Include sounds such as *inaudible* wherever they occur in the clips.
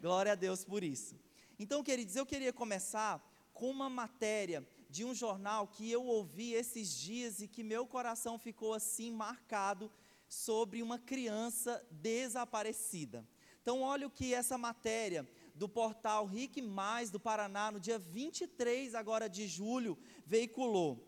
Glória a Deus por isso. Então, queridos, eu queria começar com uma matéria de um jornal que eu ouvi esses dias e que meu coração ficou assim marcado sobre uma criança desaparecida. Então, olha o que essa matéria do portal Rick Mais do Paraná, no dia 23 agora de julho, veiculou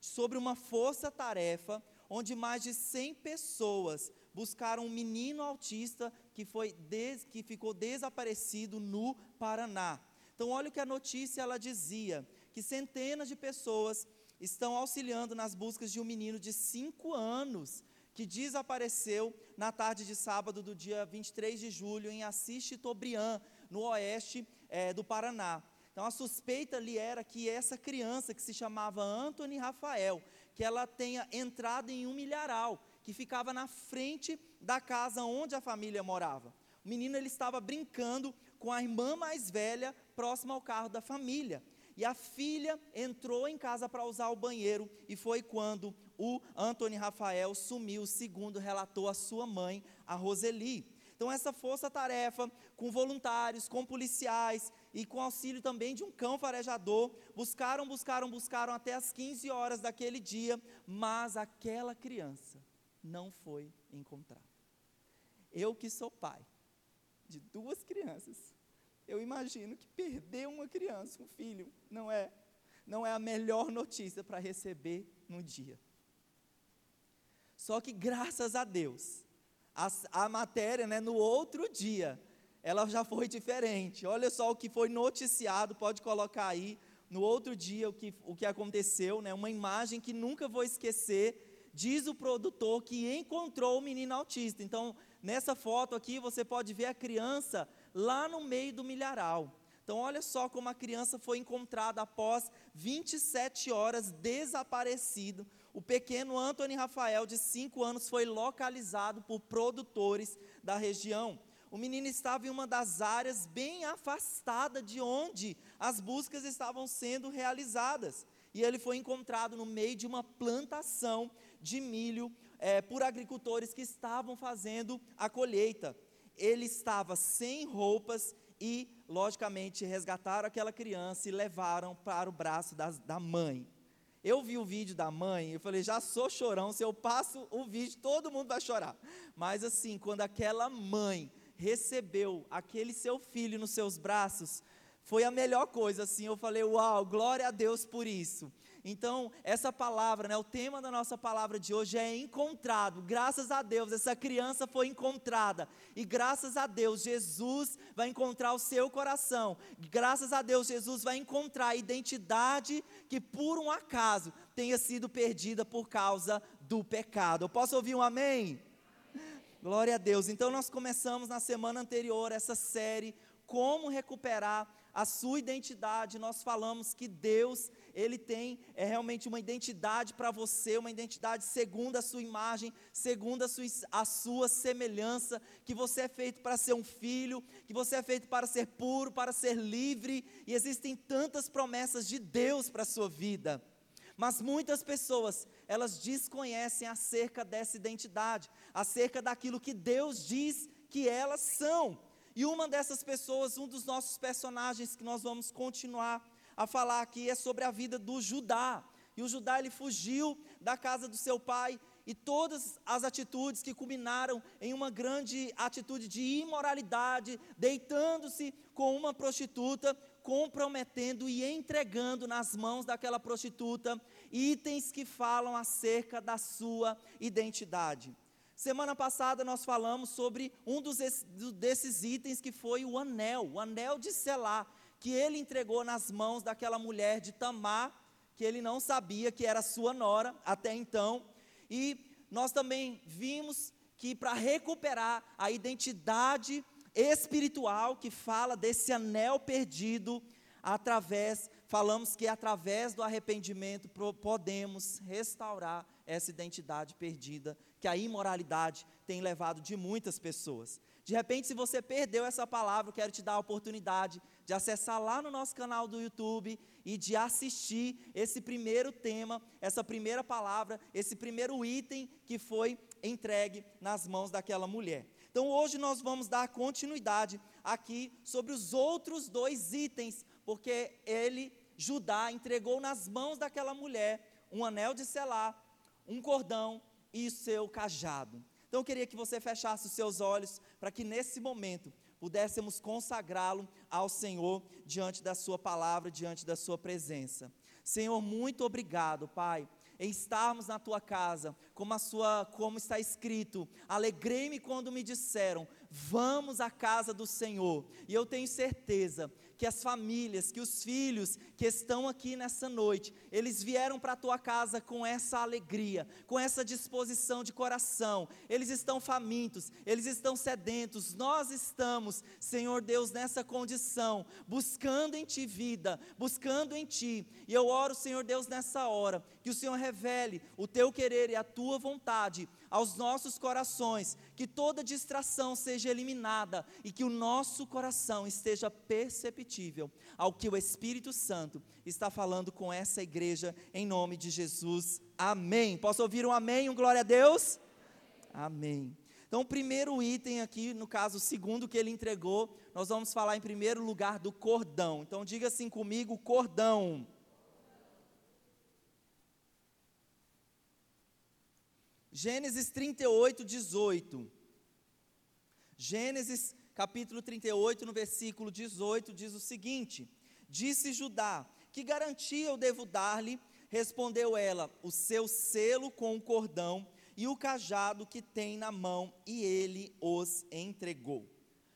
sobre uma força-tarefa onde mais de 100 pessoas buscaram um menino autista que, foi des, que ficou desaparecido no Paraná. Então, olha o que a notícia ela dizia: que centenas de pessoas estão auxiliando nas buscas de um menino de 5 anos que desapareceu na tarde de sábado do dia 23 de julho em Assis Tobriand, no oeste é, do Paraná. Então a suspeita ali era que essa criança que se chamava Anthony Rafael, que ela tenha entrado em um milharal, que ficava na frente da casa onde a família morava. O menino ele estava brincando com a irmã mais velha próxima ao carro da família. E a filha entrou em casa para usar o banheiro e foi quando o Antônio Rafael sumiu, segundo relatou a sua mãe, a Roseli. Então, essa força-tarefa, com voluntários, com policiais e com auxílio também de um cão farejador, buscaram, buscaram, buscaram até as 15 horas daquele dia, mas aquela criança não foi encontrada. Eu que sou pai de duas crianças, eu imagino que perder uma criança, um filho, não é, não é a melhor notícia para receber no dia. Só que graças a Deus, a, a matéria, né, no outro dia, ela já foi diferente. Olha só o que foi noticiado, pode colocar aí, no outro dia, o que, o que aconteceu, né, uma imagem que nunca vou esquecer, diz o produtor que encontrou o menino autista. Então, nessa foto aqui, você pode ver a criança lá no meio do milharal. Então, olha só como a criança foi encontrada após 27 horas desaparecido. O pequeno Anthony Rafael, de 5 anos, foi localizado por produtores da região. O menino estava em uma das áreas bem afastada de onde as buscas estavam sendo realizadas. E ele foi encontrado no meio de uma plantação de milho é, por agricultores que estavam fazendo a colheita ele estava sem roupas e, logicamente, resgataram aquela criança e levaram para o braço da, da mãe. Eu vi o vídeo da mãe, eu falei, já sou chorão, se eu passo o vídeo, todo mundo vai chorar. Mas assim, quando aquela mãe recebeu aquele seu filho nos seus braços, foi a melhor coisa, assim, eu falei, uau, glória a Deus por isso. Então, essa palavra, né, o tema da nossa palavra de hoje é encontrado. Graças a Deus, essa criança foi encontrada. E graças a Deus, Jesus vai encontrar o seu coração. Graças a Deus, Jesus vai encontrar a identidade que por um acaso tenha sido perdida por causa do pecado. Eu posso ouvir um amém? Glória a Deus. Então, nós começamos na semana anterior essa série Como recuperar a sua identidade. Nós falamos que Deus, Ele tem é, realmente uma identidade para você, uma identidade segundo a sua imagem, segundo a sua, a sua semelhança, que você é feito para ser um filho, que você é feito para ser puro, para ser livre, e existem tantas promessas de Deus para a sua vida. Mas muitas pessoas, elas desconhecem acerca dessa identidade, acerca daquilo que Deus diz que elas são. E uma dessas pessoas, um dos nossos personagens que nós vamos continuar a falar aqui é sobre a vida do Judá. E o Judá ele fugiu da casa do seu pai e todas as atitudes que culminaram em uma grande atitude de imoralidade, deitando-se com uma prostituta, comprometendo e entregando nas mãos daquela prostituta itens que falam acerca da sua identidade. Semana passada nós falamos sobre um dos, desses itens que foi o anel, o anel de selar, que ele entregou nas mãos daquela mulher de Tamar, que ele não sabia que era sua nora até então. E nós também vimos que para recuperar a identidade espiritual que fala desse anel perdido, através, falamos que através do arrependimento podemos restaurar essa identidade perdida que a imoralidade tem levado de muitas pessoas. De repente, se você perdeu essa palavra, eu quero te dar a oportunidade de acessar lá no nosso canal do YouTube e de assistir esse primeiro tema, essa primeira palavra, esse primeiro item que foi entregue nas mãos daquela mulher. Então hoje nós vamos dar continuidade aqui sobre os outros dois itens, porque ele, Judá, entregou nas mãos daquela mulher um anel de selar, um cordão e seu cajado. Então eu queria que você fechasse os seus olhos para que nesse momento pudéssemos consagrá-lo ao Senhor diante da Sua palavra, diante da Sua presença. Senhor, muito obrigado, Pai, em estarmos na tua casa, como a sua, como está escrito, alegrei-me quando me disseram, vamos à casa do Senhor. E eu tenho certeza que as famílias, que os filhos que estão aqui nessa noite, eles vieram para a tua casa com essa alegria, com essa disposição de coração. Eles estão famintos, eles estão sedentos. Nós estamos, Senhor Deus, nessa condição, buscando em ti vida, buscando em ti. E eu oro, Senhor Deus, nessa hora, que o Senhor revele o teu querer e a tua vontade aos nossos corações, que toda distração seja eliminada e que o nosso coração esteja perceptível ao que o Espírito Santo está falando com essa igreja, em nome de Jesus. Amém. Posso ouvir um amém, um glória a Deus? Amém. Então, o primeiro item aqui, no caso, o segundo que ele entregou, nós vamos falar em primeiro lugar do cordão. Então, diga assim comigo: cordão. Gênesis 38, 18. Gênesis capítulo 38, no versículo 18, diz o seguinte: Disse Judá: Que garantia eu devo dar-lhe? Respondeu ela: O seu selo com o cordão e o cajado que tem na mão, e ele os entregou.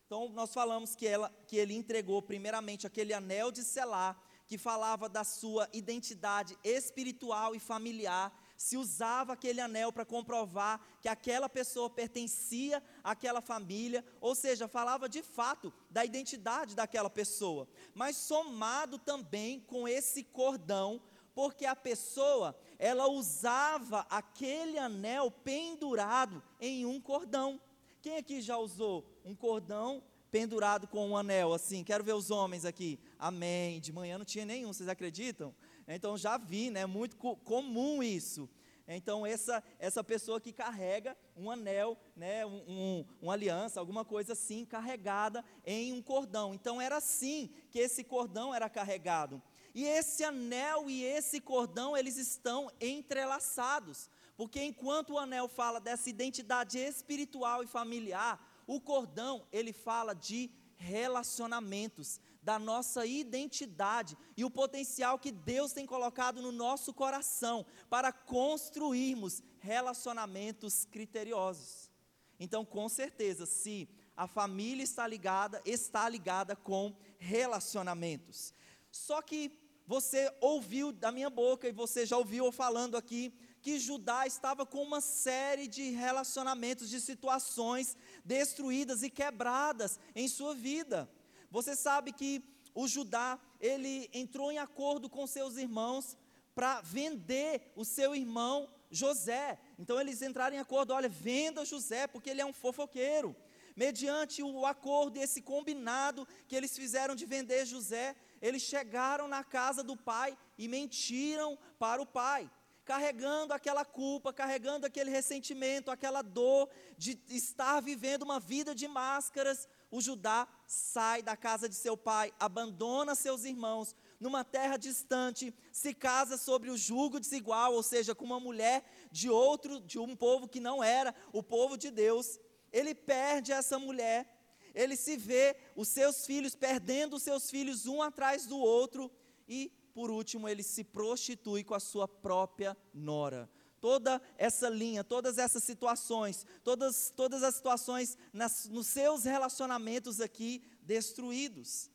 Então, nós falamos que, ela, que ele entregou, primeiramente, aquele anel de selar, que falava da sua identidade espiritual e familiar, se usava aquele anel para comprovar que aquela pessoa pertencia àquela família, ou seja, falava de fato da identidade daquela pessoa, mas somado também com esse cordão, porque a pessoa, ela usava aquele anel pendurado em um cordão. Quem aqui já usou um cordão pendurado com um anel assim? Quero ver os homens aqui. Amém. De manhã não tinha nenhum, vocês acreditam? Então já vi, né? Muito co comum isso. Então essa essa pessoa que carrega um anel, né, um, um, uma aliança, alguma coisa assim, carregada em um cordão. Então era assim que esse cordão era carregado. E esse anel e esse cordão eles estão entrelaçados, porque enquanto o anel fala dessa identidade espiritual e familiar, o cordão ele fala de relacionamentos da nossa identidade e o potencial que Deus tem colocado no nosso coração para construirmos relacionamentos criteriosos. Então, com certeza, se a família está ligada, está ligada com relacionamentos. Só que você ouviu da minha boca e você já ouviu eu falando aqui que Judá estava com uma série de relacionamentos, de situações destruídas e quebradas em sua vida. Você sabe que o Judá, ele entrou em acordo com seus irmãos para vender o seu irmão José. Então eles entraram em acordo, olha, venda José, porque ele é um fofoqueiro. Mediante o acordo e esse combinado que eles fizeram de vender José, eles chegaram na casa do pai e mentiram para o pai carregando aquela culpa, carregando aquele ressentimento, aquela dor de estar vivendo uma vida de máscaras, o Judá sai da casa de seu pai, abandona seus irmãos, numa terra distante, se casa sobre o jugo desigual, ou seja, com uma mulher de outro, de um povo que não era o povo de Deus. Ele perde essa mulher, ele se vê os seus filhos perdendo os seus filhos um atrás do outro e por último ele se prostitui com a sua própria nora toda essa linha, todas essas situações, todas, todas as situações nas, nos seus relacionamentos aqui destruídos.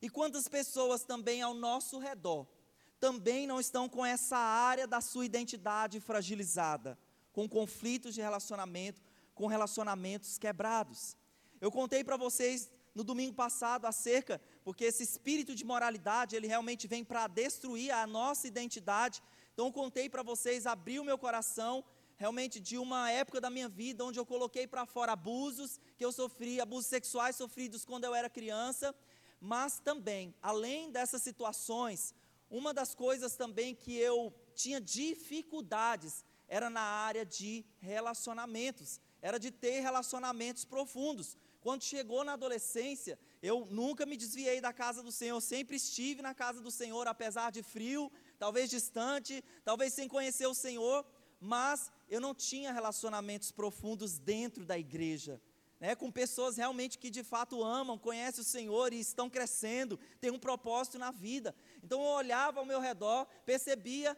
E quantas pessoas também ao nosso redor também não estão com essa área da sua identidade fragilizada, com conflitos de relacionamento, com relacionamentos quebrados. Eu contei para vocês no domingo passado acerca, porque esse espírito de moralidade, ele realmente vem para destruir a nossa identidade então, contei para vocês, abri o meu coração, realmente de uma época da minha vida onde eu coloquei para fora abusos que eu sofri, abusos sexuais sofridos quando eu era criança, mas também, além dessas situações, uma das coisas também que eu tinha dificuldades era na área de relacionamentos, era de ter relacionamentos profundos. Quando chegou na adolescência, eu nunca me desviei da casa do Senhor, sempre estive na casa do Senhor, apesar de frio, talvez distante, talvez sem conhecer o Senhor, mas eu não tinha relacionamentos profundos dentro da igreja. Né, com pessoas realmente que de fato amam, conhecem o Senhor e estão crescendo, têm um propósito na vida. Então eu olhava ao meu redor, percebia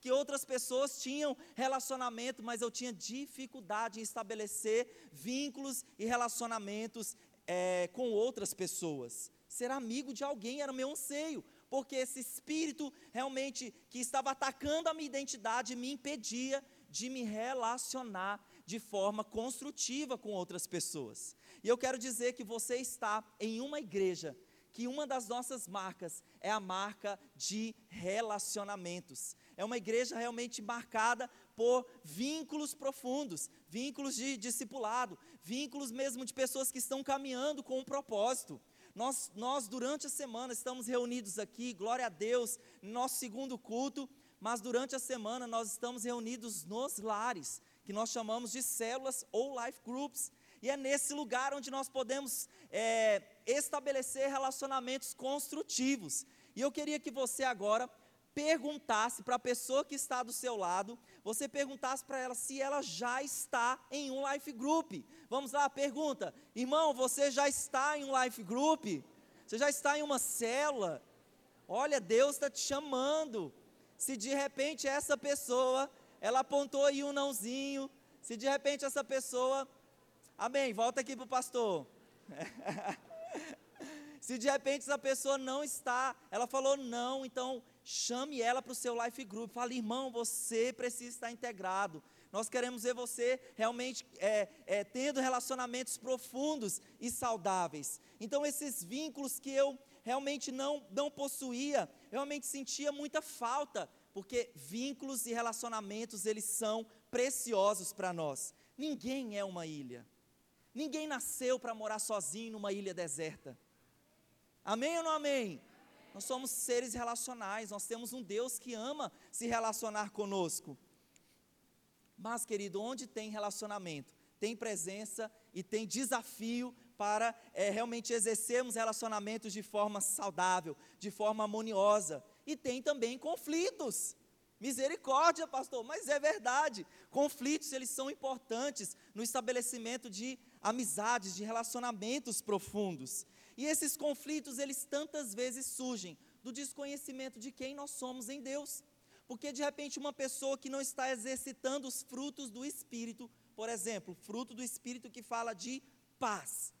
que outras pessoas tinham relacionamento, mas eu tinha dificuldade em estabelecer vínculos e relacionamentos é, com outras pessoas. Ser amigo de alguém era meu anseio, porque esse espírito realmente que estava atacando a minha identidade me impedia de me relacionar de forma construtiva com outras pessoas. E eu quero dizer que você está em uma igreja que uma das nossas marcas é a marca de relacionamentos. É uma igreja realmente marcada por vínculos profundos, vínculos de discipulado, vínculos mesmo de pessoas que estão caminhando com um propósito. Nós, nós, durante a semana, estamos reunidos aqui, glória a Deus, no nosso segundo culto, mas durante a semana nós estamos reunidos nos lares, que nós chamamos de células ou life groups. E é nesse lugar onde nós podemos é, estabelecer relacionamentos construtivos. E eu queria que você agora perguntasse para a pessoa que está do seu lado, você perguntasse para ela se ela já está em um life group. Vamos lá, pergunta: irmão, você já está em um life group? Você já está em uma célula? Olha, Deus está te chamando se de repente essa pessoa, ela apontou aí um nãozinho, se de repente essa pessoa, amém, volta aqui para o pastor. *laughs* se de repente essa pessoa não está, ela falou não, então chame ela para o seu life group, fale, irmão, você precisa estar integrado. Nós queremos ver você realmente é, é, tendo relacionamentos profundos e saudáveis. Então, esses vínculos que eu realmente não, não possuía, realmente sentia muita falta, porque vínculos e relacionamentos, eles são preciosos para nós. Ninguém é uma ilha. Ninguém nasceu para morar sozinho numa ilha deserta. Amém ou não amém? Nós somos seres relacionais, nós temos um Deus que ama se relacionar conosco. Mas, querido, onde tem relacionamento, tem presença e tem desafio para é, realmente exercermos relacionamentos de forma saudável, de forma harmoniosa. E tem também conflitos. Misericórdia, pastor, mas é verdade. Conflitos, eles são importantes no estabelecimento de amizades, de relacionamentos profundos. E esses conflitos, eles tantas vezes surgem do desconhecimento de quem nós somos em Deus. Porque de repente uma pessoa que não está exercitando os frutos do Espírito, por exemplo, fruto do Espírito que fala de paz,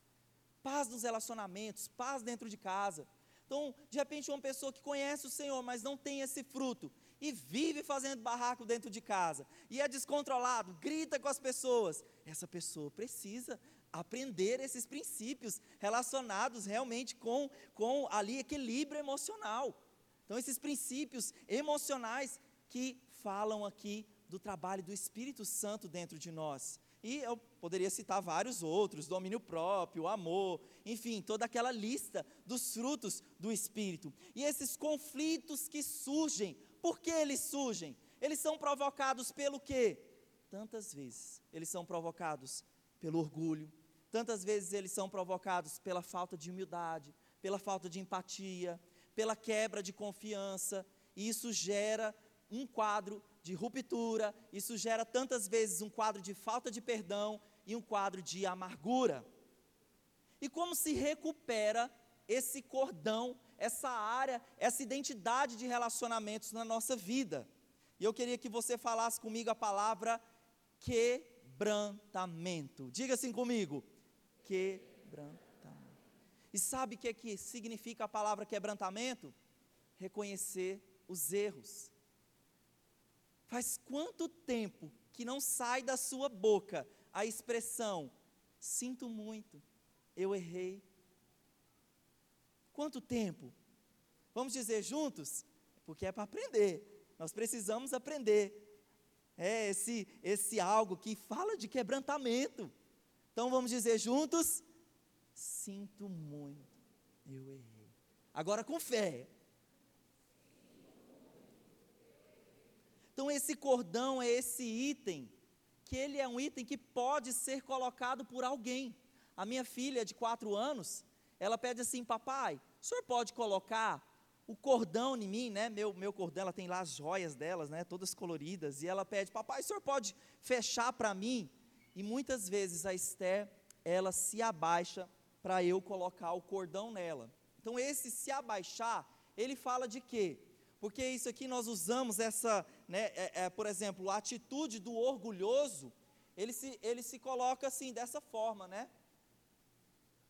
paz nos relacionamentos, paz dentro de casa. Então, de repente, uma pessoa que conhece o Senhor, mas não tem esse fruto, e vive fazendo barraco dentro de casa, e é descontrolado, grita com as pessoas, essa pessoa precisa aprender esses princípios relacionados realmente com, com ali equilíbrio emocional. Então, esses princípios emocionais que falam aqui do trabalho do Espírito Santo dentro de nós. E eu poderia citar vários outros: domínio próprio, amor, enfim, toda aquela lista dos frutos do Espírito. E esses conflitos que surgem, por que eles surgem? Eles são provocados pelo quê? Tantas vezes eles são provocados pelo orgulho, tantas vezes eles são provocados pela falta de humildade, pela falta de empatia, pela quebra de confiança, e isso gera um quadro de ruptura, isso gera tantas vezes um quadro de falta de perdão e um quadro de amargura. E como se recupera esse cordão, essa área, essa identidade de relacionamentos na nossa vida? E eu queria que você falasse comigo a palavra quebrantamento. Diga assim comigo: quebrantamento. E sabe o que, é que significa a palavra quebrantamento? Reconhecer os erros. Faz quanto tempo que não sai da sua boca a expressão: sinto muito, eu errei? Quanto tempo? Vamos dizer juntos? Porque é para aprender. Nós precisamos aprender. É esse, esse algo que fala de quebrantamento. Então vamos dizer juntos: sinto muito, eu errei. Agora com fé. Então, esse cordão é esse item porque ele é um item que pode ser colocado por alguém. A minha filha de quatro anos, ela pede assim, papai, o senhor pode colocar o cordão em mim, né? Meu, meu cordão, ela tem lá as joias delas, né? Todas coloridas. E ela pede, papai, o senhor pode fechar para mim? E muitas vezes a Esther, ela se abaixa para eu colocar o cordão nela. Então esse se abaixar, ele fala de quê? Porque isso aqui nós usamos essa, né, é, é, por exemplo, a atitude do orgulhoso, ele se, ele se coloca assim, dessa forma, né?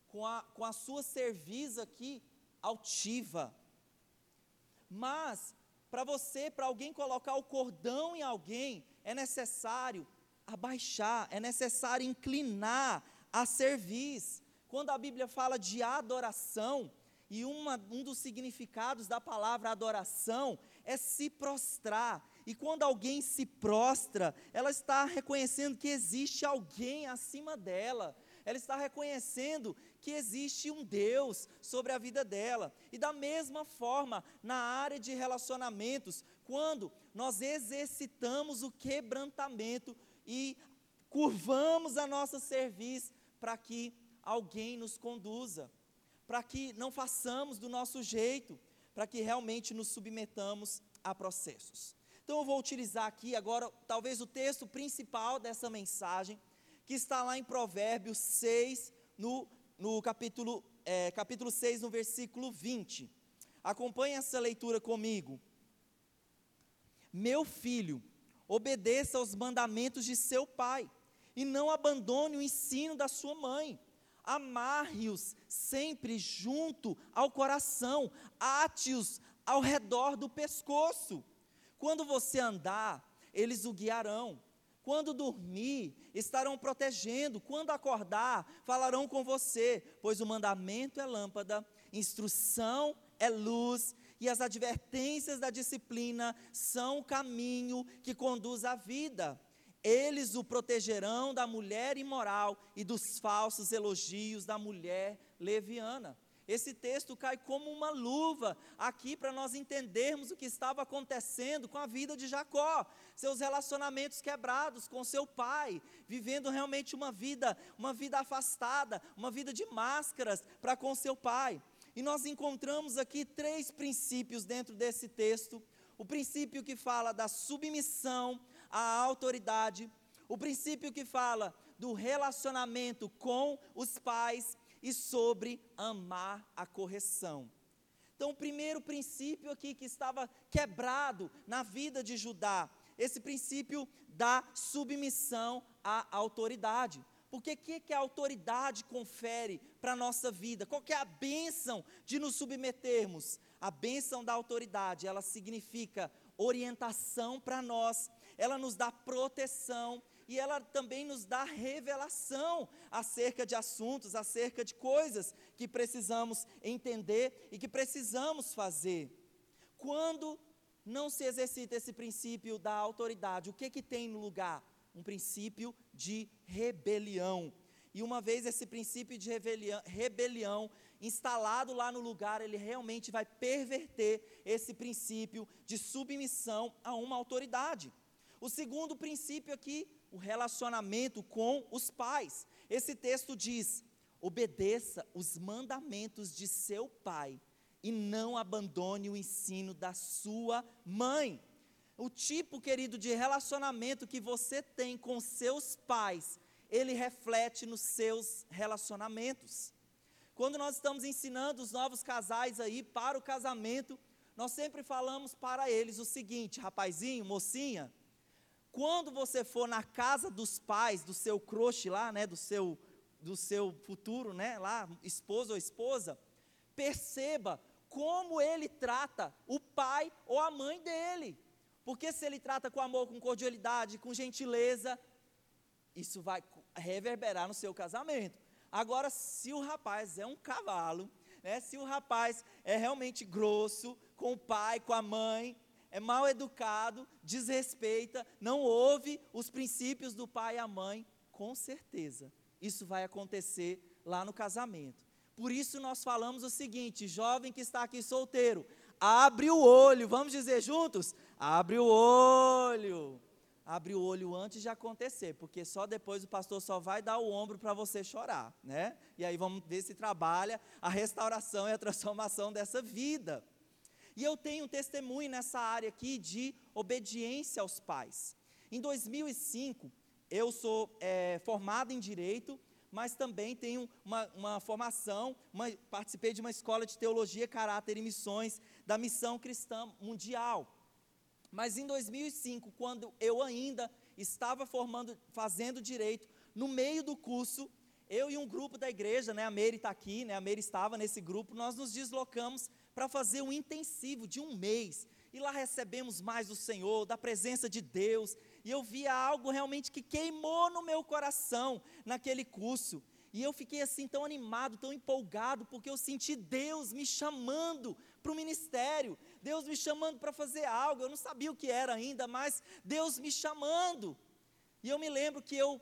Com a, com a sua cerviz aqui altiva, mas, para você, para alguém colocar o cordão em alguém, é necessário abaixar, é necessário inclinar a cerviz. Quando a Bíblia fala de adoração, e uma, um dos significados da palavra adoração é se prostrar. E quando alguém se prostra, ela está reconhecendo que existe alguém acima dela, ela está reconhecendo que existe um Deus sobre a vida dela. E da mesma forma, na área de relacionamentos, quando nós exercitamos o quebrantamento e curvamos a nossa serviço para que alguém nos conduza, para que não façamos do nosso jeito, para que realmente nos submetamos a processos. Então eu vou utilizar aqui agora talvez o texto principal dessa mensagem, que está lá em Provérbios 6, no no capítulo, é, capítulo 6, no versículo 20. Acompanhe essa leitura comigo. Meu filho, obedeça aos mandamentos de seu pai, e não abandone o ensino da sua mãe. Amarre-os sempre junto ao coração, ate-os ao redor do pescoço. Quando você andar, eles o guiarão quando dormir, estarão protegendo. Quando acordar, falarão com você, pois o mandamento é lâmpada, instrução é luz, e as advertências da disciplina são o caminho que conduz à vida. Eles o protegerão da mulher imoral e dos falsos elogios da mulher leviana. Esse texto cai como uma luva aqui para nós entendermos o que estava acontecendo com a vida de Jacó, seus relacionamentos quebrados com seu pai, vivendo realmente uma vida, uma vida afastada, uma vida de máscaras para com seu pai. E nós encontramos aqui três princípios dentro desse texto: o princípio que fala da submissão à autoridade, o princípio que fala do relacionamento com os pais e sobre amar a correção. Então, o primeiro princípio aqui que estava quebrado na vida de Judá, esse princípio da submissão à autoridade. Porque o que, que a autoridade confere para a nossa vida? Qual é a bênção de nos submetermos? A bênção da autoridade, ela significa orientação para nós, ela nos dá proteção, e ela também nos dá revelação acerca de assuntos, acerca de coisas que precisamos entender e que precisamos fazer. Quando não se exercita esse princípio da autoridade, o que que tem no lugar? Um princípio de rebelião. E uma vez esse princípio de rebelião, rebelião instalado lá no lugar, ele realmente vai perverter esse princípio de submissão a uma autoridade. O segundo princípio aqui o relacionamento com os pais. Esse texto diz: obedeça os mandamentos de seu pai e não abandone o ensino da sua mãe. O tipo, querido, de relacionamento que você tem com seus pais, ele reflete nos seus relacionamentos. Quando nós estamos ensinando os novos casais aí para o casamento, nós sempre falamos para eles o seguinte, rapazinho, mocinha, quando você for na casa dos pais, do seu crush lá, né, do seu, do seu futuro, né, lá, esposo ou esposa, perceba como ele trata o pai ou a mãe dele. Porque se ele trata com amor, com cordialidade, com gentileza, isso vai reverberar no seu casamento. Agora, se o rapaz é um cavalo, né, se o rapaz é realmente grosso com o pai, com a mãe, é mal educado, desrespeita, não ouve os princípios do pai e a mãe, com certeza isso vai acontecer lá no casamento. Por isso nós falamos o seguinte, jovem que está aqui solteiro, abre o olho, vamos dizer juntos? Abre o olho. abre o olho antes de acontecer, porque só depois o pastor só vai dar o ombro para você chorar, né? E aí vamos ver se trabalha a restauração e a transformação dessa vida. E eu tenho um testemunho nessa área aqui de obediência aos pais. Em 2005, eu sou é, formado em Direito, mas também tenho uma, uma formação, uma, participei de uma escola de teologia, caráter e missões da Missão Cristã Mundial. Mas em 2005, quando eu ainda estava formando, fazendo direito, no meio do curso, eu e um grupo da igreja, né, a Meire está aqui, né, a Meire estava nesse grupo, nós nos deslocamos para fazer um intensivo de um mês. E lá recebemos mais do Senhor, da presença de Deus. E eu via algo realmente que queimou no meu coração naquele curso. E eu fiquei assim tão animado, tão empolgado, porque eu senti Deus me chamando para o ministério, Deus me chamando para fazer algo. Eu não sabia o que era ainda, mas Deus me chamando. E eu me lembro que eu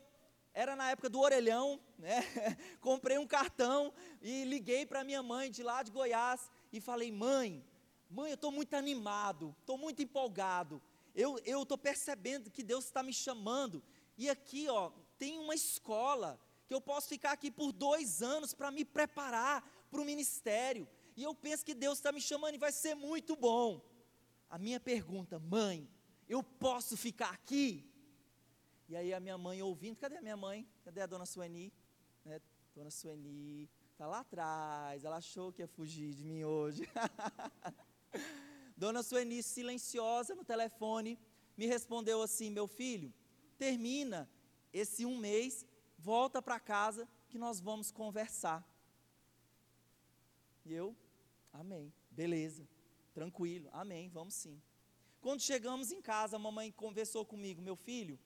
era na época do orelhão, né? *laughs* Comprei um cartão e liguei para minha mãe de lá de Goiás e falei: "Mãe, mãe, eu estou muito animado, estou muito empolgado. Eu eu estou percebendo que Deus está me chamando. E aqui, ó, tem uma escola que eu posso ficar aqui por dois anos para me preparar para o ministério. E eu penso que Deus está me chamando e vai ser muito bom. A minha pergunta, mãe, eu posso ficar aqui? E aí a minha mãe ouvindo, cadê a minha mãe? Cadê a dona Sueni? Né? Dona Sueni está lá atrás, ela achou que ia fugir de mim hoje. *laughs* dona Sueni, silenciosa no telefone, me respondeu assim: meu filho, termina esse um mês, volta para casa que nós vamos conversar. E eu, amém, beleza, tranquilo, amém, vamos sim. Quando chegamos em casa, a mamãe conversou comigo, meu filho,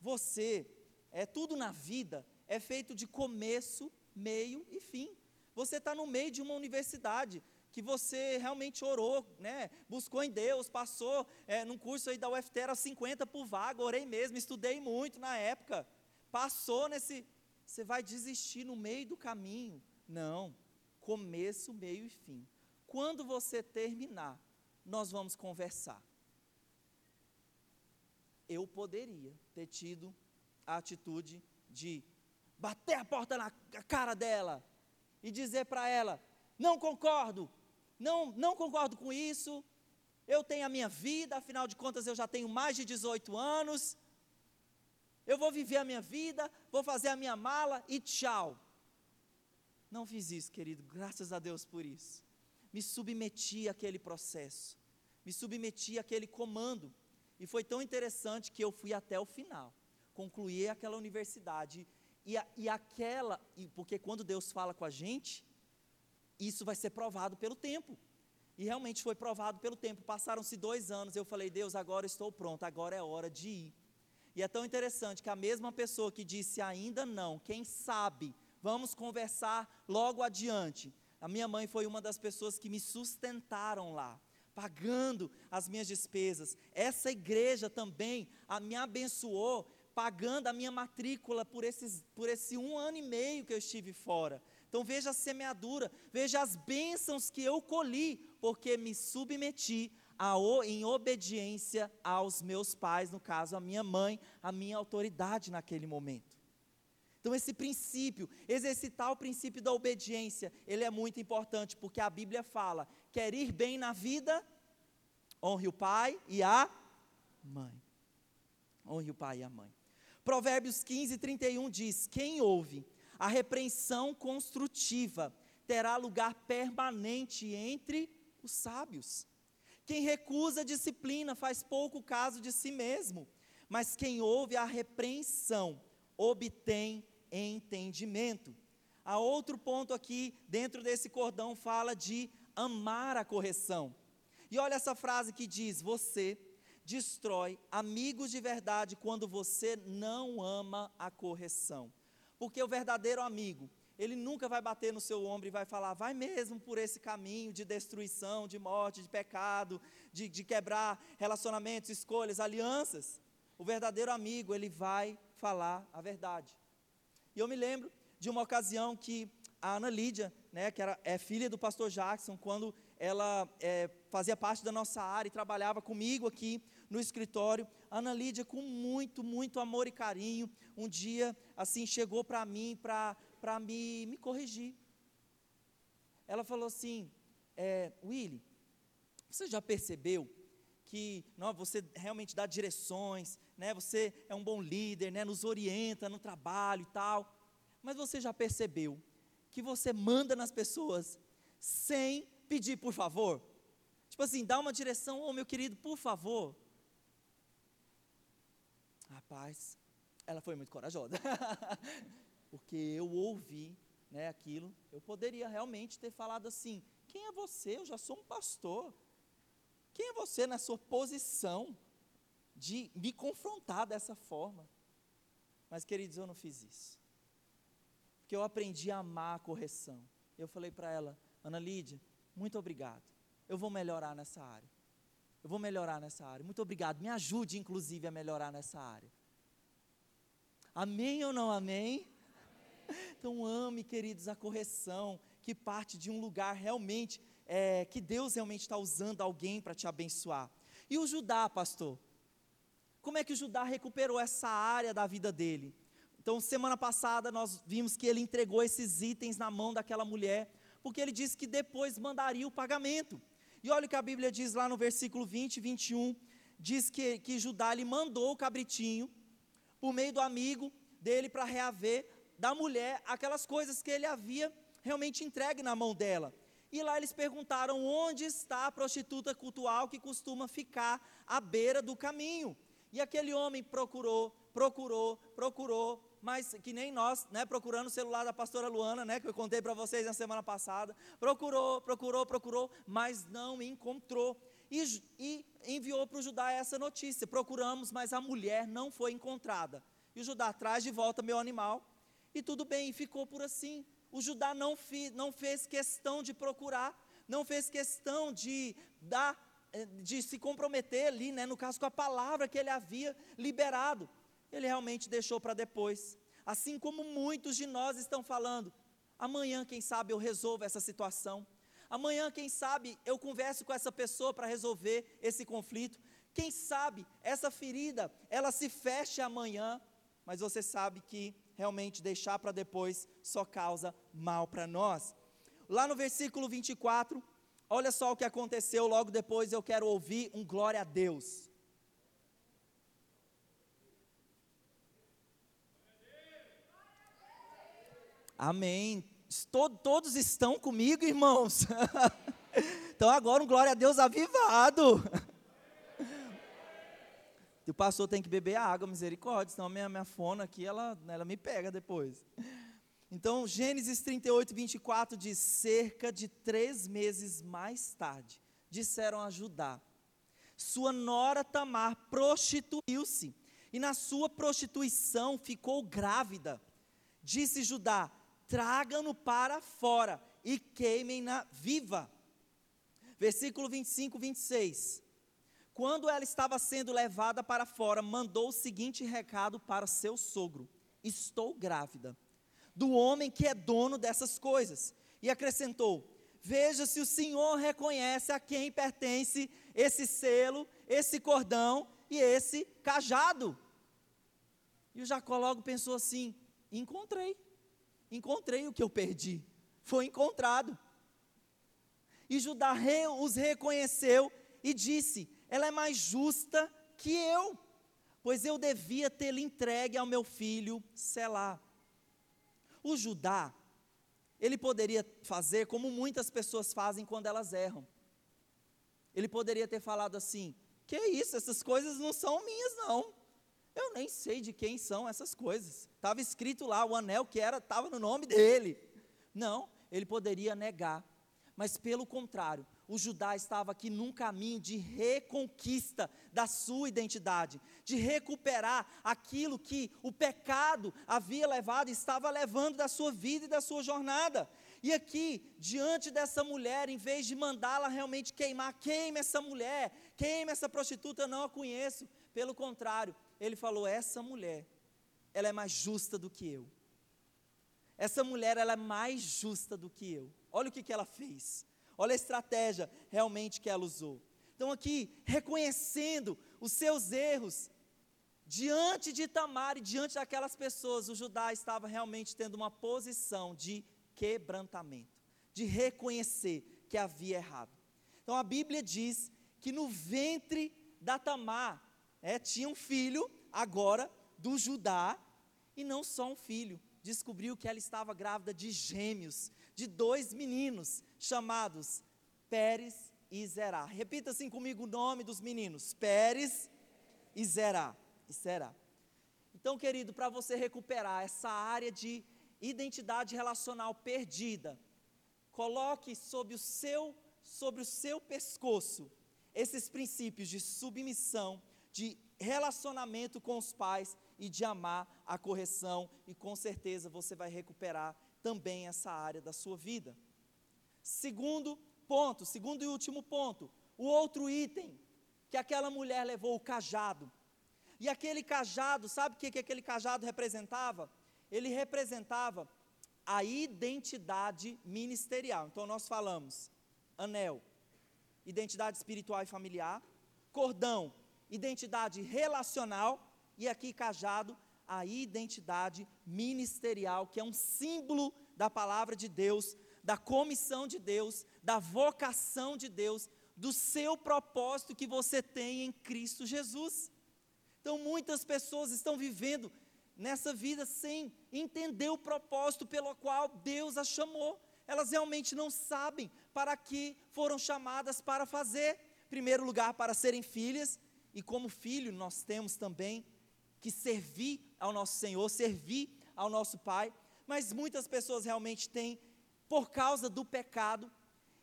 você, é tudo na vida, é feito de começo, meio e fim. Você está no meio de uma universidade que você realmente orou, né? buscou em Deus, passou é, num curso aí da UFT, era 50 por vaga, orei mesmo, estudei muito na época. Passou nesse. Você vai desistir no meio do caminho? Não. Começo, meio e fim. Quando você terminar, nós vamos conversar eu poderia ter tido a atitude de bater a porta na cara dela e dizer para ela: não concordo, não, não concordo com isso, eu tenho a minha vida, afinal de contas eu já tenho mais de 18 anos, eu vou viver a minha vida, vou fazer a minha mala e tchau. Não fiz isso, querido, graças a Deus por isso. Me submeti àquele processo, me submeti àquele comando. E foi tão interessante que eu fui até o final, concluí aquela universidade. E, a, e aquela, e porque quando Deus fala com a gente, isso vai ser provado pelo tempo. E realmente foi provado pelo tempo. Passaram-se dois anos, eu falei, Deus, agora estou pronto, agora é hora de ir. E é tão interessante que a mesma pessoa que disse ainda não, quem sabe, vamos conversar logo adiante. A minha mãe foi uma das pessoas que me sustentaram lá pagando as minhas despesas. Essa igreja também a, me abençoou, pagando a minha matrícula por, esses, por esse um ano e meio que eu estive fora. Então veja a semeadura, veja as bênçãos que eu colhi, porque me submeti a, em obediência aos meus pais, no caso a minha mãe, a minha autoridade naquele momento. Então, esse princípio, exercitar o princípio da obediência, ele é muito importante, porque a Bíblia fala: quer ir bem na vida, honre o pai e a mãe. Honre o pai e a mãe. Provérbios 15, 31 diz: Quem ouve a repreensão construtiva terá lugar permanente entre os sábios. Quem recusa a disciplina faz pouco caso de si mesmo, mas quem ouve a repreensão obtém entendimento. Há outro ponto aqui, dentro desse cordão, fala de amar a correção. E olha essa frase que diz: Você destrói amigos de verdade quando você não ama a correção. Porque o verdadeiro amigo, ele nunca vai bater no seu ombro e vai falar, vai mesmo por esse caminho de destruição, de morte, de pecado, de, de quebrar relacionamentos, escolhas, alianças. O verdadeiro amigo, ele vai falar a verdade. E eu me lembro de uma ocasião que a Ana Lídia, né, que era, é filha do pastor Jackson, quando ela é, fazia parte da nossa área e trabalhava comigo aqui no escritório. Ana Lídia, com muito, muito amor e carinho, um dia, assim, chegou para mim para me, me corrigir. Ela falou assim: é, Willy, você já percebeu que não, você realmente dá direções, né, você é um bom líder, né, nos orienta no trabalho e tal, mas você já percebeu que você manda nas pessoas sem pedir por favor? Tipo assim, dá uma direção, ô oh, meu querido, por favor. Rapaz, ela foi muito corajosa. *laughs* Porque eu ouvi né, aquilo, eu poderia realmente ter falado assim: quem é você? Eu já sou um pastor. Quem é você na sua posição de me confrontar dessa forma? Mas, queridos, eu não fiz isso. Porque eu aprendi a amar a correção. Eu falei para ela, Ana Lídia, muito obrigado. Eu vou melhorar nessa área. Eu vou melhorar nessa área. Muito obrigado. Me ajude, inclusive, a melhorar nessa área. Amém ou não amém? Então, ame, queridos, a correção que parte de um lugar realmente, é, que Deus realmente está usando alguém para te abençoar. E o Judá, pastor? Como é que o Judá recuperou essa área da vida dele? Então, semana passada nós vimos que ele entregou esses itens na mão daquela mulher, porque ele disse que depois mandaria o pagamento. E olha o que a Bíblia diz lá no versículo 20 e 21, diz que, que Judá lhe mandou o cabritinho, por meio do amigo dele, para reaver da mulher aquelas coisas que ele havia realmente entregue na mão dela. E lá eles perguntaram onde está a prostituta cultual que costuma ficar à beira do caminho. E aquele homem procurou, procurou, procurou, mas que nem nós, né, procurando o celular da pastora Luana, né, que eu contei para vocês na semana passada, procurou, procurou, procurou, mas não encontrou. E, e enviou para o Judá essa notícia: procuramos, mas a mulher não foi encontrada. E o Judá traz de volta meu animal, e tudo bem, ficou por assim o Judá não, fi, não fez questão de procurar, não fez questão de dar, eh, de se comprometer ali, né, no caso com a palavra que ele havia liberado. Ele realmente deixou para depois. Assim como muitos de nós estão falando, amanhã, quem sabe, eu resolvo essa situação. Amanhã, quem sabe, eu converso com essa pessoa para resolver esse conflito. Quem sabe essa ferida, ela se feche amanhã, mas você sabe que realmente deixar para depois só causa mal para nós. Lá no versículo 24, olha só o que aconteceu logo depois, eu quero ouvir um glória a Deus. Amém. todos estão comigo, irmãos. *laughs* então agora um glória a Deus avivado. E o pastor tem que beber água, misericórdia, senão a minha, minha fona aqui, ela, ela me pega depois. Então, Gênesis 38, 24 diz: cerca de três meses mais tarde, disseram a Judá: sua nora Tamar prostituiu-se, e na sua prostituição ficou grávida. Disse Judá: traga-no para fora e queimem-na viva. Versículo 25, 26. Quando ela estava sendo levada para fora, mandou o seguinte recado para seu sogro: Estou grávida, do homem que é dono dessas coisas. E acrescentou: Veja se o senhor reconhece a quem pertence esse selo, esse cordão e esse cajado. E o Jacó logo pensou assim: Encontrei, encontrei o que eu perdi, foi encontrado. E Judá os reconheceu e disse: ela é mais justa que eu, pois eu devia tê-la entregue ao meu filho Selá. O Judá, ele poderia fazer como muitas pessoas fazem quando elas erram. Ele poderia ter falado assim: que isso, essas coisas não são minhas, não. Eu nem sei de quem são essas coisas. Estava escrito lá, o anel que era, estava no nome dele. Não, ele poderia negar. Mas pelo contrário, o Judá estava aqui num caminho de reconquista da sua identidade, de recuperar aquilo que o pecado havia levado, estava levando da sua vida e da sua jornada. E aqui, diante dessa mulher, em vez de mandá-la realmente queimar, queime essa mulher, queime essa prostituta, não a conheço. Pelo contrário, ele falou: essa mulher, ela é mais justa do que eu. Essa mulher, ela é mais justa do que eu. Olha o que, que ela fez Olha a estratégia realmente que ela usou. Então, aqui, reconhecendo os seus erros, diante de Tamar e diante daquelas pessoas, o Judá estava realmente tendo uma posição de quebrantamento, de reconhecer que havia errado. Então, a Bíblia diz que no ventre da Tamar é, tinha um filho, agora, do Judá, e não só um filho, descobriu que ela estava grávida de gêmeos, de dois meninos, chamados Pérez e Zerá. Repita assim comigo o nome dos meninos: Pérez e Zerá. E Zerá. Então, querido, para você recuperar essa área de identidade relacional perdida, coloque sobre o seu sobre o seu pescoço esses princípios de submissão, de relacionamento com os pais e de amar a correção, e com certeza você vai recuperar também essa área da sua vida. Segundo ponto, segundo e último ponto, o outro item que aquela mulher levou, o cajado. E aquele cajado, sabe o que, que aquele cajado representava? Ele representava a identidade ministerial. Então nós falamos anel, identidade espiritual e familiar, cordão, identidade relacional, e aqui cajado, a identidade ministerial, que é um símbolo da palavra de Deus, da comissão de Deus, da vocação de Deus, do seu propósito que você tem em Cristo Jesus. Então, muitas pessoas estão vivendo nessa vida sem entender o propósito pelo qual Deus as chamou. Elas realmente não sabem para que foram chamadas para fazer. Em primeiro lugar, para serem filhas, e como filho, nós temos também que servir ao nosso Senhor, servir ao nosso Pai. Mas muitas pessoas realmente têm, por causa do pecado,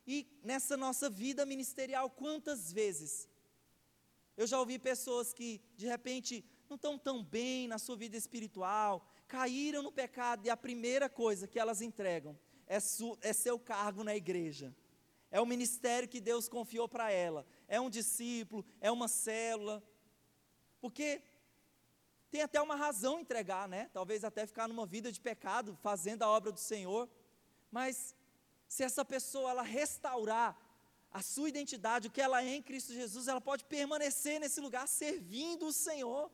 e nessa nossa vida ministerial, quantas vezes eu já ouvi pessoas que de repente não estão tão bem na sua vida espiritual, caíram no pecado e a primeira coisa que elas entregam é, su, é seu cargo na igreja. É o ministério que Deus confiou para ela. É um discípulo, é uma célula. Porque tem até uma razão entregar, né? Talvez até ficar numa vida de pecado, fazendo a obra do Senhor. Mas se essa pessoa ela restaurar a sua identidade, o que ela é em Cristo Jesus, ela pode permanecer nesse lugar servindo o Senhor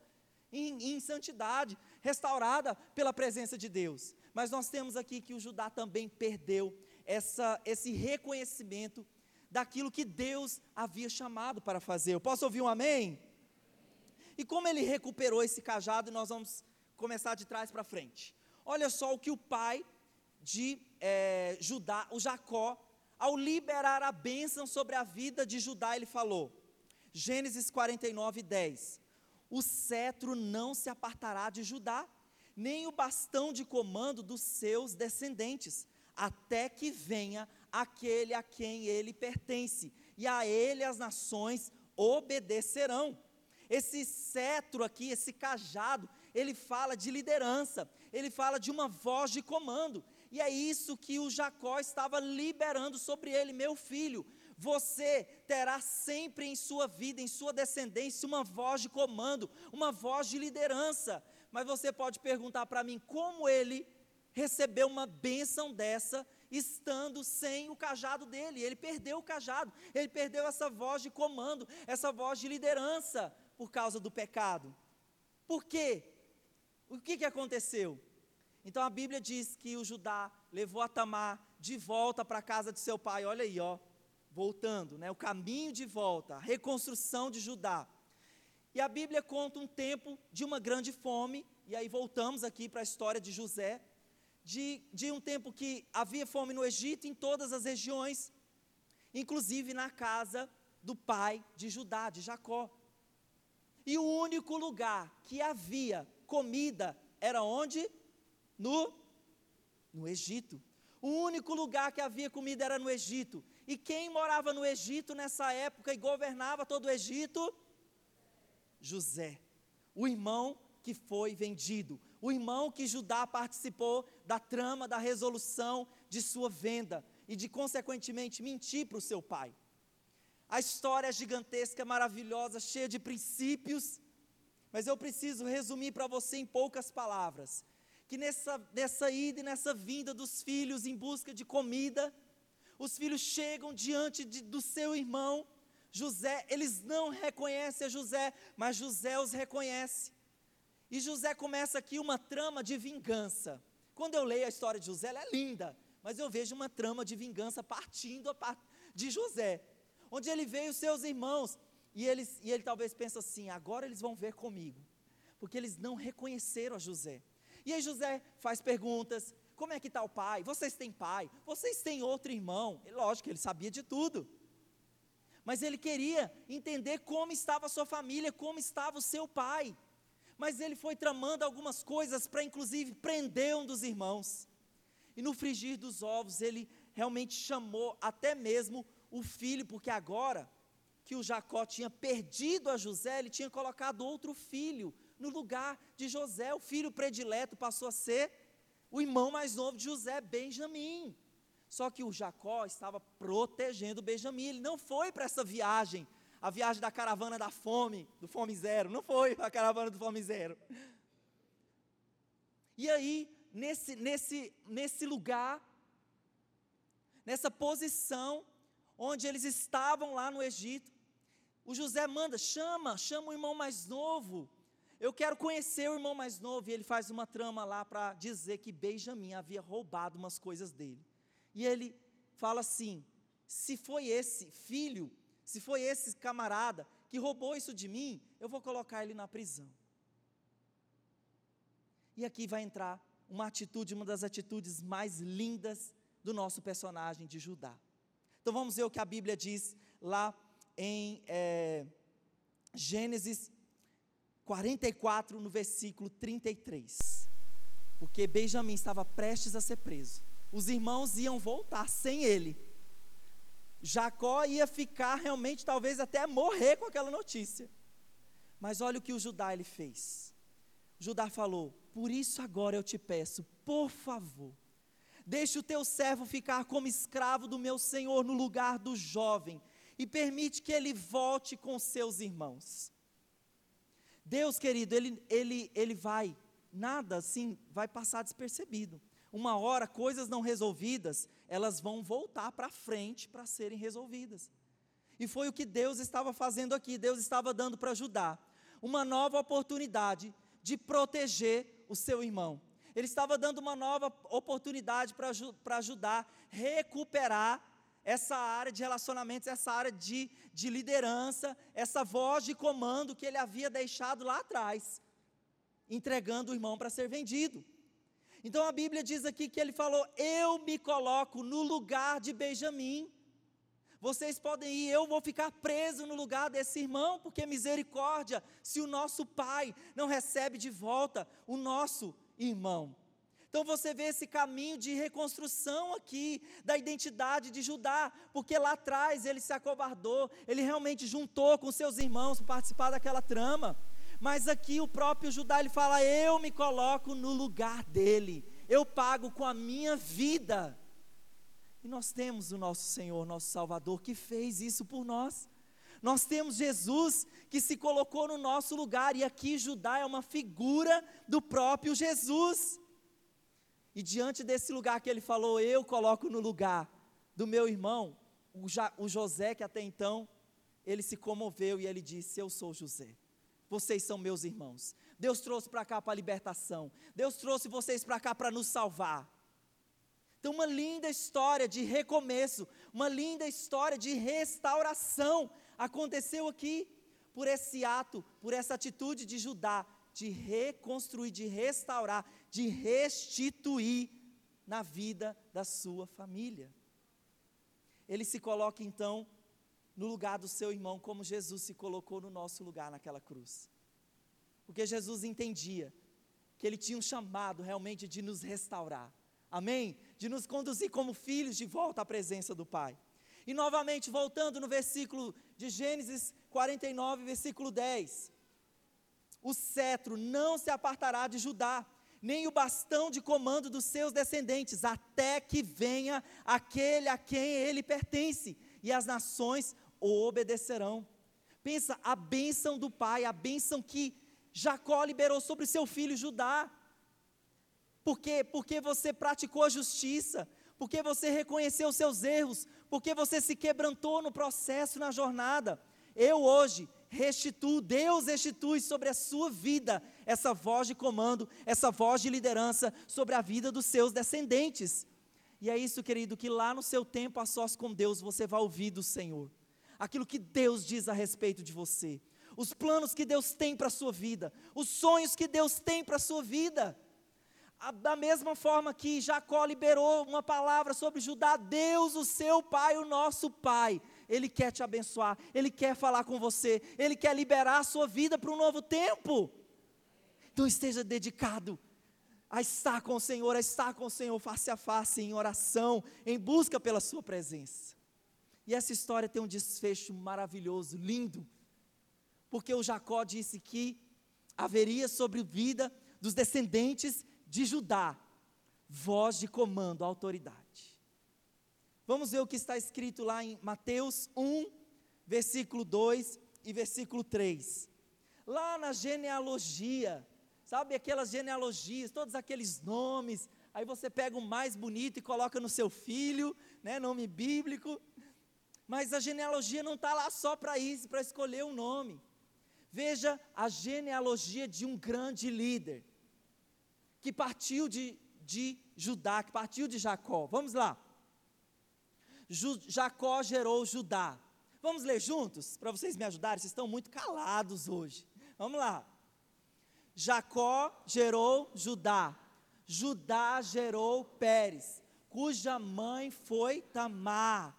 em, em santidade, restaurada pela presença de Deus. Mas nós temos aqui que o Judá também perdeu essa, esse reconhecimento daquilo que Deus havia chamado para fazer. Eu posso ouvir um amém? E como ele recuperou esse cajado, nós vamos começar de trás para frente. Olha só o que o pai de é, Judá, o Jacó, ao liberar a bênção sobre a vida de Judá, ele falou, Gênesis 49, 10: O cetro não se apartará de Judá, nem o bastão de comando dos seus descendentes, até que venha aquele a quem ele pertence, e a ele as nações obedecerão. Esse cetro aqui, esse cajado, ele fala de liderança, ele fala de uma voz de comando. E é isso que o Jacó estava liberando sobre ele, meu filho. Você terá sempre em sua vida, em sua descendência, uma voz de comando, uma voz de liderança. Mas você pode perguntar para mim como ele recebeu uma bênção dessa estando sem o cajado dele. Ele perdeu o cajado, ele perdeu essa voz de comando, essa voz de liderança por causa do pecado. Por quê? O que, que aconteceu? Então a Bíblia diz que o Judá levou a Tamar de volta para a casa de seu pai. Olha aí, ó, voltando, né? O caminho de volta, a reconstrução de Judá. E a Bíblia conta um tempo de uma grande fome, e aí voltamos aqui para a história de José, de, de um tempo que havia fome no Egito, em todas as regiões, inclusive na casa do pai de Judá, de Jacó. E o único lugar que havia comida era onde? No, no Egito. O único lugar que havia comida era no Egito. E quem morava no Egito nessa época e governava todo o Egito? José, o irmão que foi vendido, o irmão que Judá participou da trama da resolução de sua venda e de consequentemente mentir para o seu pai. A história é gigantesca, maravilhosa, cheia de princípios, mas eu preciso resumir para você em poucas palavras: que nessa, nessa ida e nessa vinda dos filhos em busca de comida, Os filhos chegam diante de, do seu irmão José, eles não reconhecem a José, mas José os reconhece. E José começa aqui uma trama de vingança. Quando eu leio a história de José, ela é linda, mas eu vejo uma trama de vingança partindo de José, onde ele veio seus irmãos, e, eles, e ele talvez pensa assim: agora eles vão ver comigo, porque eles não reconheceram a José. E aí José faz perguntas: como é que está o pai? Vocês têm pai? Vocês têm outro irmão? E lógico, ele sabia de tudo mas ele queria entender como estava a sua família, como estava o seu pai. Mas ele foi tramando algumas coisas para, inclusive, prender um dos irmãos. E no frigir dos ovos, ele realmente chamou até mesmo o filho, porque agora que o Jacó tinha perdido a José, ele tinha colocado outro filho no lugar de José. O filho predileto passou a ser o irmão mais novo de José, Benjamim. Só que o Jacó estava protegendo Benjamim. Ele não foi para essa viagem, a viagem da caravana da fome, do fome zero. Não foi a caravana do fome zero. E aí, nesse, nesse, nesse lugar, nessa posição, onde eles estavam lá no Egito, o José manda, chama, chama o irmão mais novo. Eu quero conhecer o irmão mais novo. E ele faz uma trama lá para dizer que Benjamim havia roubado umas coisas dele. E ele fala assim: se foi esse filho, se foi esse camarada que roubou isso de mim, eu vou colocar ele na prisão. E aqui vai entrar uma atitude, uma das atitudes mais lindas do nosso personagem de Judá. Então vamos ver o que a Bíblia diz lá em é, Gênesis 44, no versículo 33. Porque Benjamim estava prestes a ser preso os irmãos iam voltar sem ele. Jacó ia ficar realmente, talvez até morrer com aquela notícia. Mas olha o que o Judá ele fez. Judá falou: Por isso agora eu te peço, por favor, deixe o teu servo ficar como escravo do meu senhor no lugar do jovem, e permite que ele volte com seus irmãos. Deus, querido, ele, ele, ele vai, nada assim, vai passar despercebido uma hora coisas não resolvidas, elas vão voltar para frente para serem resolvidas. E foi o que Deus estava fazendo aqui, Deus estava dando para ajudar uma nova oportunidade de proteger o seu irmão. Ele estava dando uma nova oportunidade para ajudar a recuperar essa área de relacionamentos, essa área de, de liderança, essa voz de comando que ele havia deixado lá atrás, entregando o irmão para ser vendido. Então a Bíblia diz aqui que ele falou: Eu me coloco no lugar de Benjamim. Vocês podem ir, eu vou ficar preso no lugar desse irmão, porque misericórdia, se o nosso pai não recebe de volta o nosso irmão. Então você vê esse caminho de reconstrução aqui da identidade de Judá, porque lá atrás ele se acovardou, ele realmente juntou com seus irmãos para participar daquela trama. Mas aqui o próprio Judá ele fala: Eu me coloco no lugar dele, eu pago com a minha vida. E nós temos o nosso Senhor, nosso Salvador, que fez isso por nós. Nós temos Jesus que se colocou no nosso lugar, e aqui Judá é uma figura do próprio Jesus. E diante desse lugar que ele falou, eu coloco no lugar do meu irmão, o, o José, que até então, ele se comoveu e ele disse: Eu sou José. Vocês são meus irmãos. Deus trouxe para cá para a libertação. Deus trouxe vocês para cá para nos salvar. Então, uma linda história de recomeço, uma linda história de restauração aconteceu aqui por esse ato, por essa atitude de Judá, de reconstruir, de restaurar, de restituir na vida da sua família. Ele se coloca então no lugar do seu irmão, como Jesus se colocou no nosso lugar naquela cruz. Porque Jesus entendia que ele tinha um chamado realmente de nos restaurar. Amém? De nos conduzir como filhos de volta à presença do Pai. E novamente, voltando no versículo de Gênesis 49, versículo 10. O cetro não se apartará de Judá, nem o bastão de comando dos seus descendentes, até que venha aquele a quem ele pertence, e as nações o obedecerão. Pensa, a bênção do pai, a bênção que Jacó liberou sobre seu filho Judá. Por quê? Porque você praticou a justiça, porque você reconheceu seus erros, porque você se quebrantou no processo, na jornada. Eu hoje restituo, Deus restitui sobre a sua vida essa voz de comando, essa voz de liderança sobre a vida dos seus descendentes. E é isso, querido, que lá no seu tempo a sós com Deus você vai ouvir do Senhor. Aquilo que Deus diz a respeito de você. Os planos que Deus tem para a sua vida. Os sonhos que Deus tem para a sua vida. Da mesma forma que Jacó liberou uma palavra sobre Judá, Deus, o seu pai, o nosso pai, ele quer te abençoar, ele quer falar com você, ele quer liberar a sua vida para um novo tempo. Então esteja dedicado a estar com o Senhor, a estar com o Senhor face a face, em oração, em busca pela Sua presença. E essa história tem um desfecho maravilhoso, lindo, porque o Jacó disse que haveria sobre a vida dos descendentes de Judá voz de comando, autoridade. Vamos ver o que está escrito lá em Mateus 1, versículo 2 e versículo 3. Lá na genealogia, sabe aquelas genealogias, todos aqueles nomes, aí você pega o mais bonito e coloca no seu filho, né, nome bíblico, mas a genealogia não está lá só para isso, para escolher um nome. Veja a genealogia de um grande líder, que partiu de, de Judá, que partiu de Jacó. Vamos lá. Ju, Jacó gerou Judá. Vamos ler juntos, para vocês me ajudarem, vocês estão muito calados hoje. Vamos lá. Jacó gerou Judá, Judá gerou Pérez, cuja mãe foi Tamar.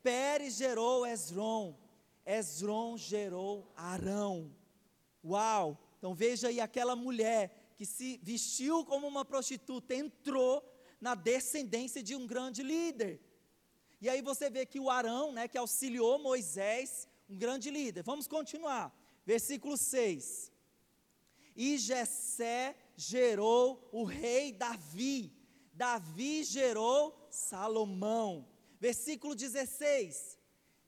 Pérez gerou Esron, Esron gerou Arão. Uau! Então veja aí aquela mulher que se vestiu como uma prostituta, entrou na descendência de um grande líder. E aí você vê que o Arão, né, que auxiliou Moisés, um grande líder. Vamos continuar. Versículo 6. E Jessé gerou o rei Davi. Davi gerou Salomão. Versículo 16.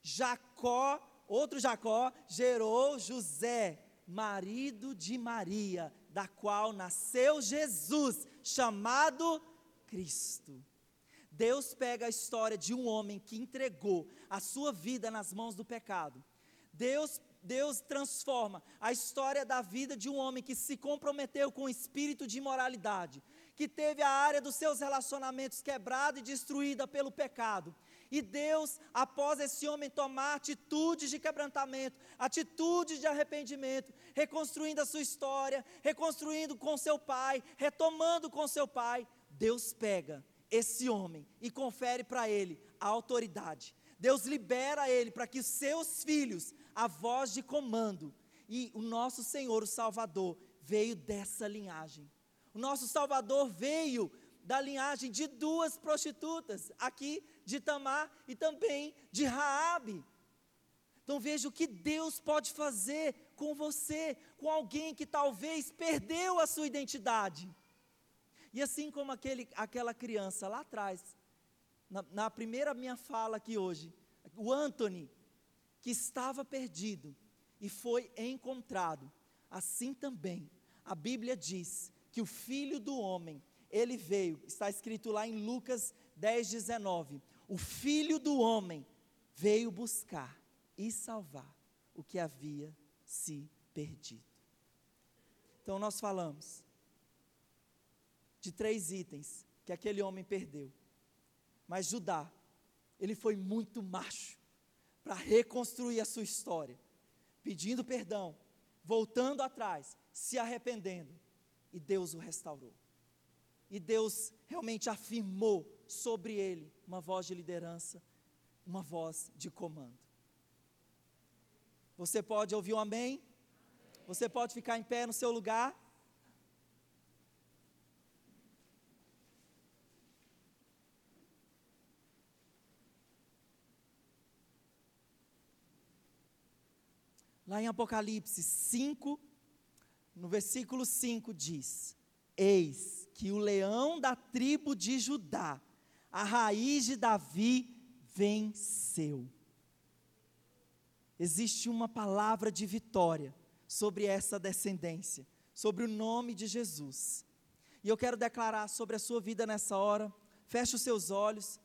Jacó, outro Jacó, gerou José, marido de Maria, da qual nasceu Jesus, chamado Cristo. Deus pega a história de um homem que entregou a sua vida nas mãos do pecado. Deus Deus transforma a história da vida de um homem que se comprometeu com o espírito de imoralidade, que teve a área dos seus relacionamentos quebrada e destruída pelo pecado. E Deus, após esse homem tomar atitudes de quebrantamento, atitudes de arrependimento, reconstruindo a sua história, reconstruindo com seu pai, retomando com seu pai, Deus pega esse homem e confere para ele a autoridade. Deus libera ele para que seus filhos a voz de comando. E o nosso Senhor, o Salvador, veio dessa linhagem. O nosso Salvador veio da linhagem de duas prostitutas, aqui de Tamar e também de Raabe. Então veja o que Deus pode fazer com você, com alguém que talvez perdeu a sua identidade. E assim como aquele, aquela criança lá atrás, na, na primeira minha fala aqui hoje, o Anthony, que estava perdido e foi encontrado. Assim também, a Bíblia diz que o Filho do Homem, ele veio, está escrito lá em Lucas 10, 19: o Filho do Homem veio buscar e salvar o que havia se perdido. Então, nós falamos de três itens que aquele homem perdeu, mas Judá, ele foi muito macho para reconstruir a sua história, pedindo perdão, voltando atrás, se arrependendo, e Deus o restaurou. E Deus realmente afirmou sobre ele uma voz de liderança, uma voz de comando. Você pode ouvir um amém? Você pode ficar em pé no seu lugar? Lá em Apocalipse 5, no versículo 5 diz: Eis que o leão da tribo de Judá, a raiz de Davi, venceu. Existe uma palavra de vitória sobre essa descendência, sobre o nome de Jesus. E eu quero declarar sobre a sua vida nessa hora, Feche os seus olhos.